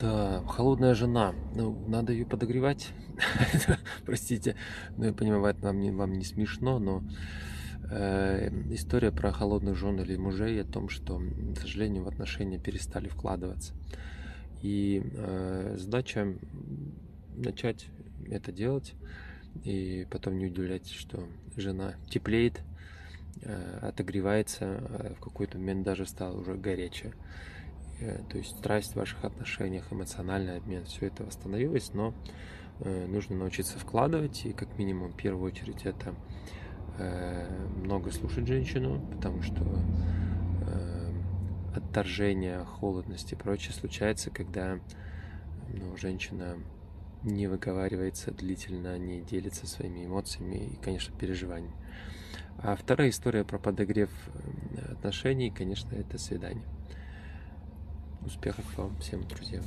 Да, холодная жена. Ну, надо ее подогревать. Простите, но я понимаю, это вам не, вам не смешно, но э, история про холодных жен или мужей о том, что, к сожалению, в отношения перестали вкладываться. И э, задача начать это делать и потом не удивлять, что жена теплеет, э, отогревается, э, в какой-то момент даже стала уже горячая. Э, то есть страсть в ваших отношениях, эмоциональный обмен, все это восстановилось, но э, нужно научиться вкладывать, и как минимум в первую очередь это э, много слушать женщину, потому что отторжение, холодность и прочее случается, когда ну, женщина не выговаривается длительно, не делится своими эмоциями и, конечно, переживаниями. А вторая история про подогрев отношений, конечно, это свидание. Успехов вам всем, друзья!